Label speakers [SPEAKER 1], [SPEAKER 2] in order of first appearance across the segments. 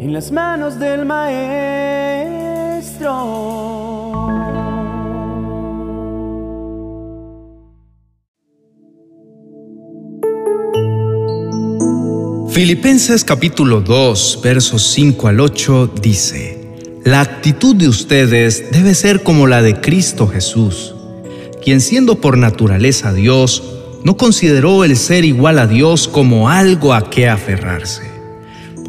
[SPEAKER 1] en las manos del Maestro.
[SPEAKER 2] Filipenses capítulo 2, versos 5 al 8 dice, La actitud de ustedes debe ser como la de Cristo Jesús, quien siendo por naturaleza Dios, no consideró el ser igual a Dios como algo a que aferrarse.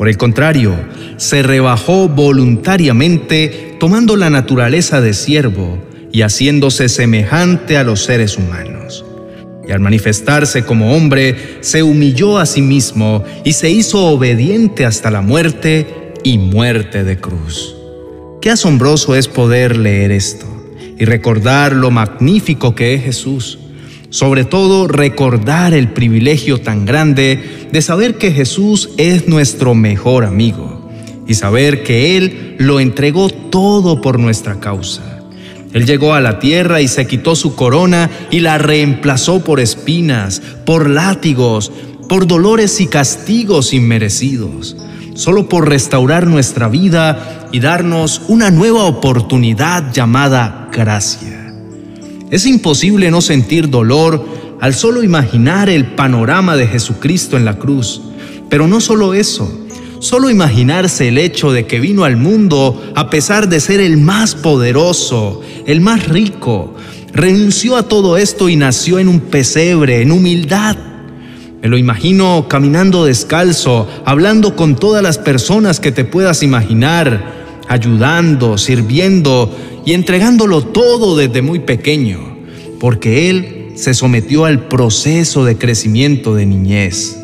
[SPEAKER 2] Por el contrario, se rebajó voluntariamente tomando la naturaleza de siervo y haciéndose semejante a los seres humanos. Y al manifestarse como hombre, se humilló a sí mismo y se hizo obediente hasta la muerte y muerte de cruz. Qué asombroso es poder leer esto y recordar lo magnífico que es Jesús sobre todo recordar el privilegio tan grande de saber que Jesús es nuestro mejor amigo y saber que Él lo entregó todo por nuestra causa. Él llegó a la tierra y se quitó su corona y la reemplazó por espinas, por látigos, por dolores y castigos inmerecidos, solo por restaurar nuestra vida y darnos una nueva oportunidad llamada gracia. Es imposible no sentir dolor al solo imaginar el panorama de Jesucristo en la cruz. Pero no solo eso, solo imaginarse el hecho de que vino al mundo a pesar de ser el más poderoso, el más rico, renunció a todo esto y nació en un pesebre, en humildad. Me lo imagino caminando descalzo, hablando con todas las personas que te puedas imaginar, ayudando, sirviendo y entregándolo todo desde muy pequeño, porque Él se sometió al proceso de crecimiento de niñez,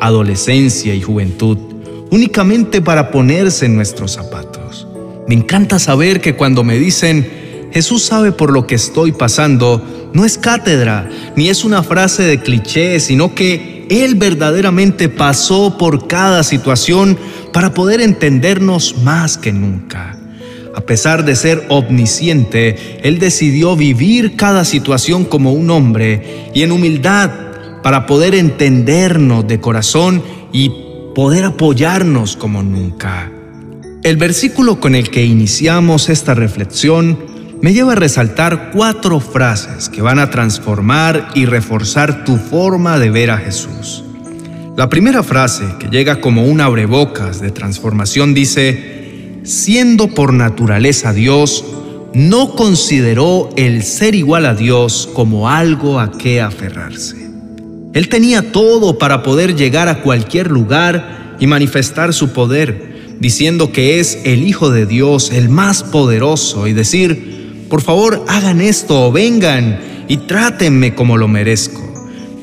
[SPEAKER 2] adolescencia y juventud, únicamente para ponerse en nuestros zapatos. Me encanta saber que cuando me dicen, Jesús sabe por lo que estoy pasando, no es cátedra, ni es una frase de cliché, sino que Él verdaderamente pasó por cada situación para poder entendernos más que nunca. A pesar de ser omnisciente, Él decidió vivir cada situación como un hombre y en humildad para poder entendernos de corazón y poder apoyarnos como nunca. El versículo con el que iniciamos esta reflexión me lleva a resaltar cuatro frases que van a transformar y reforzar tu forma de ver a Jesús. La primera frase, que llega como un abrebocas de transformación, dice, siendo por naturaleza Dios, no consideró el ser igual a Dios como algo a qué aferrarse. Él tenía todo para poder llegar a cualquier lugar y manifestar su poder, diciendo que es el Hijo de Dios, el más poderoso, y decir, por favor hagan esto o vengan y trátenme como lo merezco.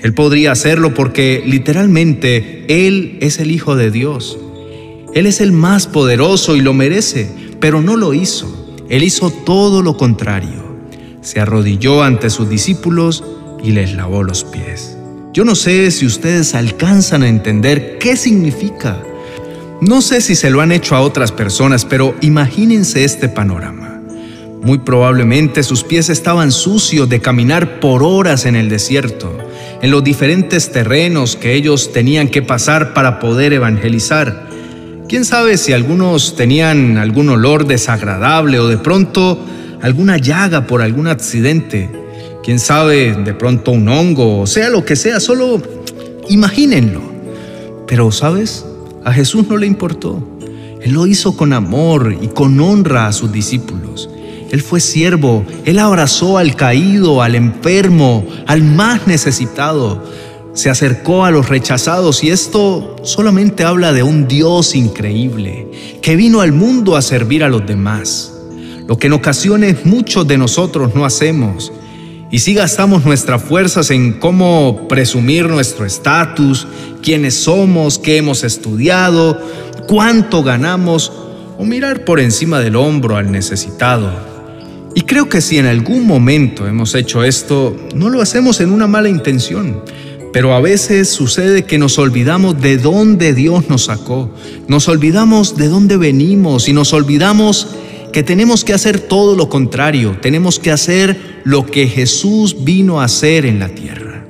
[SPEAKER 2] Él podría hacerlo porque literalmente Él es el Hijo de Dios. Él es el más poderoso y lo merece, pero no lo hizo. Él hizo todo lo contrario. Se arrodilló ante sus discípulos y les lavó los pies. Yo no sé si ustedes alcanzan a entender qué significa. No sé si se lo han hecho a otras personas, pero imagínense este panorama. Muy probablemente sus pies estaban sucios de caminar por horas en el desierto, en los diferentes terrenos que ellos tenían que pasar para poder evangelizar. Quién sabe si algunos tenían algún olor desagradable o de pronto alguna llaga por algún accidente. Quién sabe, de pronto un hongo, sea lo que sea, solo imagínenlo. Pero, ¿sabes? A Jesús no le importó. Él lo hizo con amor y con honra a sus discípulos. Él fue siervo, él abrazó al caído, al enfermo, al más necesitado se acercó a los rechazados y esto solamente habla de un Dios increíble que vino al mundo a servir a los demás, lo que en ocasiones muchos de nosotros no hacemos. Y si gastamos nuestras fuerzas en cómo presumir nuestro estatus, quiénes somos, qué hemos estudiado, cuánto ganamos, o mirar por encima del hombro al necesitado. Y creo que si en algún momento hemos hecho esto, no lo hacemos en una mala intención pero a veces sucede que nos olvidamos de dónde Dios nos sacó, nos olvidamos de dónde venimos y nos olvidamos que tenemos que hacer todo lo contrario, tenemos que hacer lo que Jesús vino a hacer en la tierra.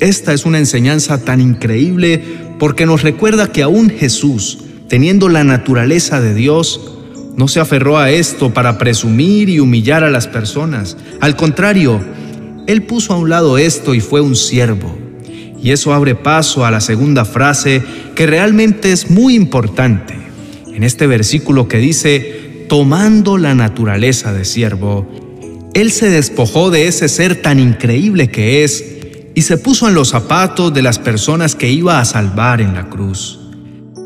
[SPEAKER 2] Esta es una enseñanza tan increíble porque nos recuerda que aún Jesús, teniendo la naturaleza de Dios, no se aferró a esto para presumir y humillar a las personas. Al contrario, Él puso a un lado esto y fue un siervo. Y eso abre paso a la segunda frase que realmente es muy importante. En este versículo que dice, tomando la naturaleza de siervo, Él se despojó de ese ser tan increíble que es y se puso en los zapatos de las personas que iba a salvar en la cruz.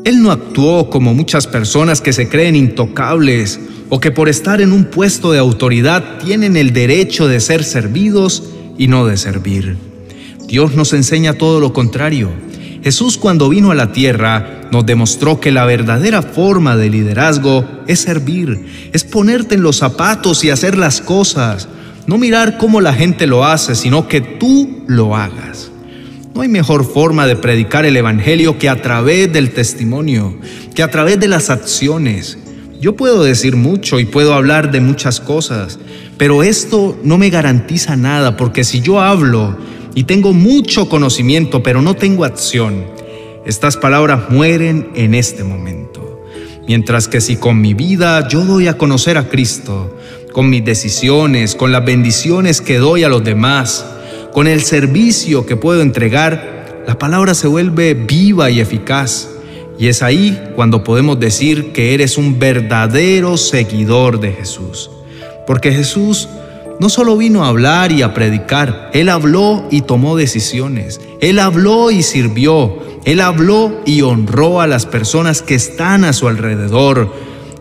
[SPEAKER 2] Él no actuó como muchas personas que se creen intocables o que por estar en un puesto de autoridad tienen el derecho de ser servidos y no de servir. Dios nos enseña todo lo contrario. Jesús cuando vino a la tierra nos demostró que la verdadera forma de liderazgo es servir, es ponerte en los zapatos y hacer las cosas, no mirar cómo la gente lo hace, sino que tú lo hagas. No hay mejor forma de predicar el Evangelio que a través del testimonio, que a través de las acciones. Yo puedo decir mucho y puedo hablar de muchas cosas, pero esto no me garantiza nada, porque si yo hablo y tengo mucho conocimiento, pero no tengo acción, estas palabras mueren en este momento. Mientras que si con mi vida yo doy a conocer a Cristo, con mis decisiones, con las bendiciones que doy a los demás, con el servicio que puedo entregar, la palabra se vuelve viva y eficaz. Y es ahí cuando podemos decir que eres un verdadero seguidor de Jesús. Porque Jesús no solo vino a hablar y a predicar, Él habló y tomó decisiones. Él habló y sirvió. Él habló y honró a las personas que están a su alrededor,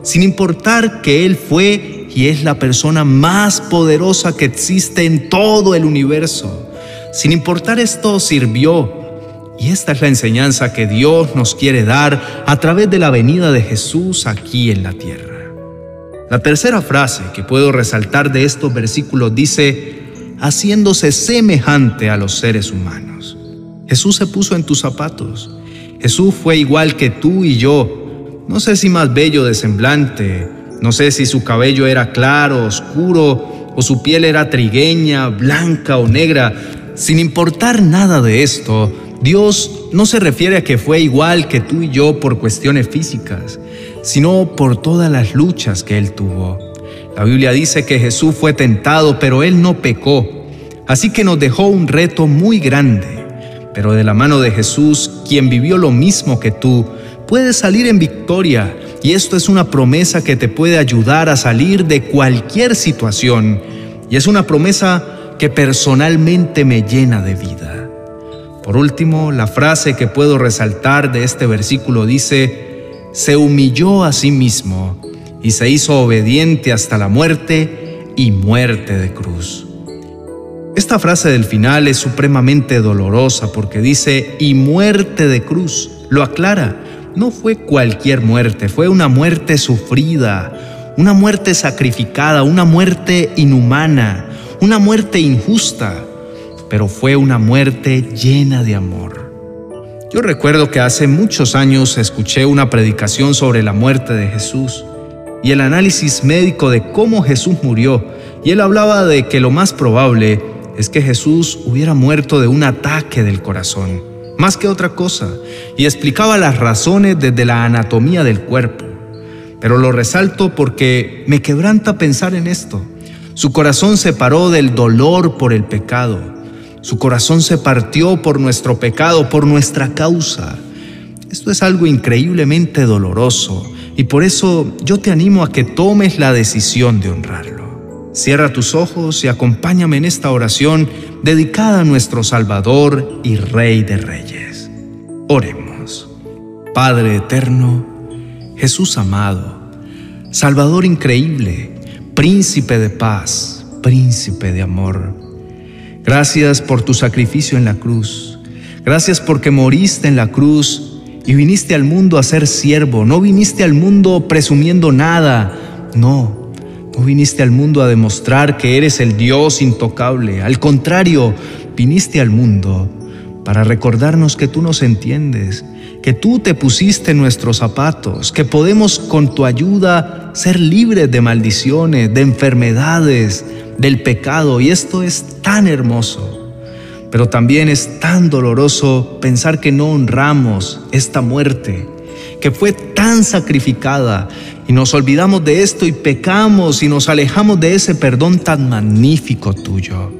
[SPEAKER 2] sin importar que Él fue y es la persona más poderosa que existe en todo el universo. Sin importar esto, sirvió. Y esta es la enseñanza que Dios nos quiere dar a través de la venida de Jesús aquí en la tierra. La tercera frase que puedo resaltar de estos versículos dice, haciéndose semejante a los seres humanos. Jesús se puso en tus zapatos. Jesús fue igual que tú y yo. No sé si más bello de semblante, no sé si su cabello era claro, oscuro, o su piel era trigueña, blanca o negra, sin importar nada de esto, Dios no se refiere a que fue igual que tú y yo por cuestiones físicas, sino por todas las luchas que Él tuvo. La Biblia dice que Jesús fue tentado, pero Él no pecó. Así que nos dejó un reto muy grande. Pero de la mano de Jesús, quien vivió lo mismo que tú, puedes salir en victoria. Y esto es una promesa que te puede ayudar a salir de cualquier situación. Y es una promesa que personalmente me llena de vida. Por último, la frase que puedo resaltar de este versículo dice, se humilló a sí mismo y se hizo obediente hasta la muerte y muerte de cruz. Esta frase del final es supremamente dolorosa porque dice, y muerte de cruz. Lo aclara, no fue cualquier muerte, fue una muerte sufrida, una muerte sacrificada, una muerte inhumana, una muerte injusta, pero fue una muerte llena de amor. Yo recuerdo que hace muchos años escuché una predicación sobre la muerte de Jesús y el análisis médico de cómo Jesús murió, y él hablaba de que lo más probable es que Jesús hubiera muerto de un ataque del corazón, más que otra cosa, y explicaba las razones desde la anatomía del cuerpo. Pero lo resalto porque me quebranta pensar en esto. Su corazón se paró del dolor por el pecado. Su corazón se partió por nuestro pecado, por nuestra causa. Esto es algo increíblemente doloroso y por eso yo te animo a que tomes la decisión de honrarlo. Cierra tus ojos y acompáñame en esta oración dedicada a nuestro Salvador y Rey de Reyes. Oremos. Padre eterno, Jesús amado, Salvador increíble, príncipe de paz, príncipe de amor. Gracias por tu sacrificio en la cruz. Gracias porque moriste en la cruz y viniste al mundo a ser siervo. No viniste al mundo presumiendo nada. No, no viniste al mundo a demostrar que eres el Dios intocable. Al contrario, viniste al mundo para recordarnos que tú nos entiendes, que tú te pusiste en nuestros zapatos, que podemos con tu ayuda ser libres de maldiciones, de enfermedades, del pecado. Y esto es tan hermoso. Pero también es tan doloroso pensar que no honramos esta muerte, que fue tan sacrificada y nos olvidamos de esto y pecamos y nos alejamos de ese perdón tan magnífico tuyo.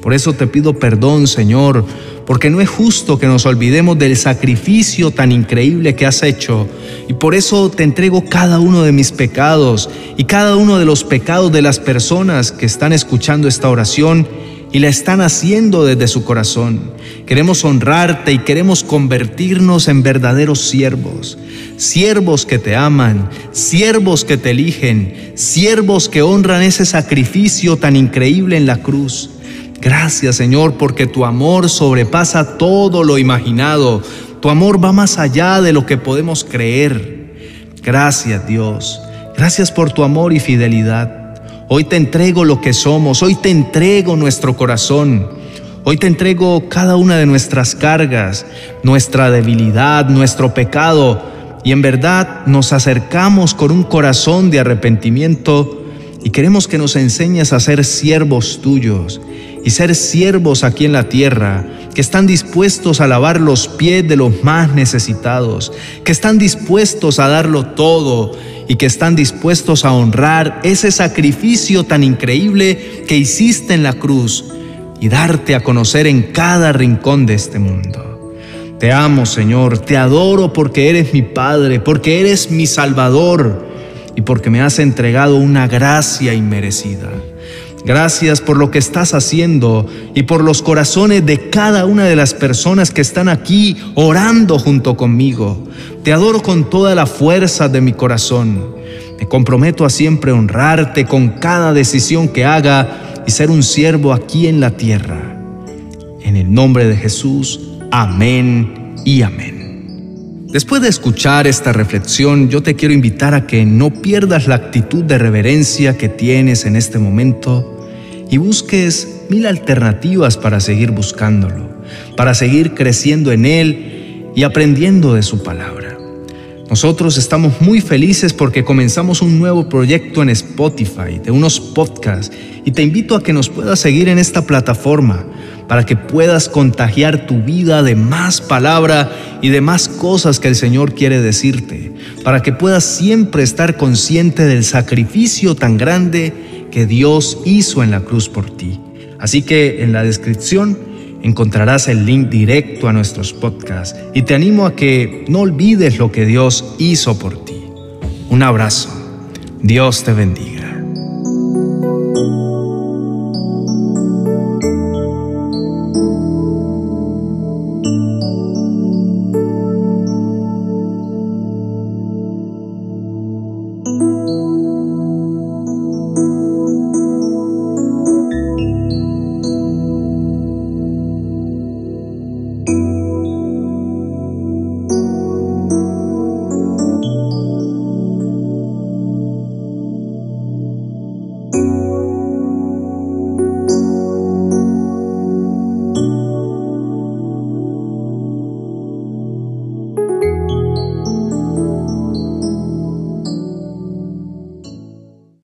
[SPEAKER 2] Por eso te pido perdón, Señor, porque no es justo que nos olvidemos del sacrificio tan increíble que has hecho. Y por eso te entrego cada uno de mis pecados y cada uno de los pecados de las personas que están escuchando esta oración y la están haciendo desde su corazón. Queremos honrarte y queremos convertirnos en verdaderos siervos, siervos que te aman, siervos que te eligen, siervos que honran ese sacrificio tan increíble en la cruz. Gracias Señor porque tu amor sobrepasa todo lo imaginado, tu amor va más allá de lo que podemos creer. Gracias Dios, gracias por tu amor y fidelidad. Hoy te entrego lo que somos, hoy te entrego nuestro corazón, hoy te entrego cada una de nuestras cargas, nuestra debilidad, nuestro pecado, y en verdad nos acercamos con un corazón de arrepentimiento y queremos que nos enseñes a ser siervos tuyos y ser siervos aquí en la tierra, que están dispuestos a lavar los pies de los más necesitados, que están dispuestos a darlo todo y que están dispuestos a honrar ese sacrificio tan increíble que hiciste en la cruz y darte a conocer en cada rincón de este mundo. Te amo, Señor, te adoro porque eres mi Padre, porque eres mi Salvador y porque me has entregado una gracia inmerecida. Gracias por lo que estás haciendo y por los corazones de cada una de las personas que están aquí orando junto conmigo. Te adoro con toda la fuerza de mi corazón. Me comprometo a siempre honrarte con cada decisión que haga y ser un siervo aquí en la tierra. En el nombre de Jesús, amén y amén. Después de escuchar esta reflexión, yo te quiero invitar a que no pierdas la actitud de reverencia que tienes en este momento y busques mil alternativas para seguir buscándolo, para seguir creciendo en Él y aprendiendo de su palabra. Nosotros estamos muy felices porque comenzamos un nuevo proyecto en Spotify de unos podcasts y te invito a que nos puedas seguir en esta plataforma para que puedas contagiar tu vida de más palabra y de más cosas que el Señor quiere decirte, para que puedas siempre estar consciente del sacrificio tan grande que Dios hizo en la cruz por ti. Así que en la descripción encontrarás el link directo a nuestros podcasts y te animo a que no olvides lo que Dios hizo por ti. Un abrazo. Dios te bendiga.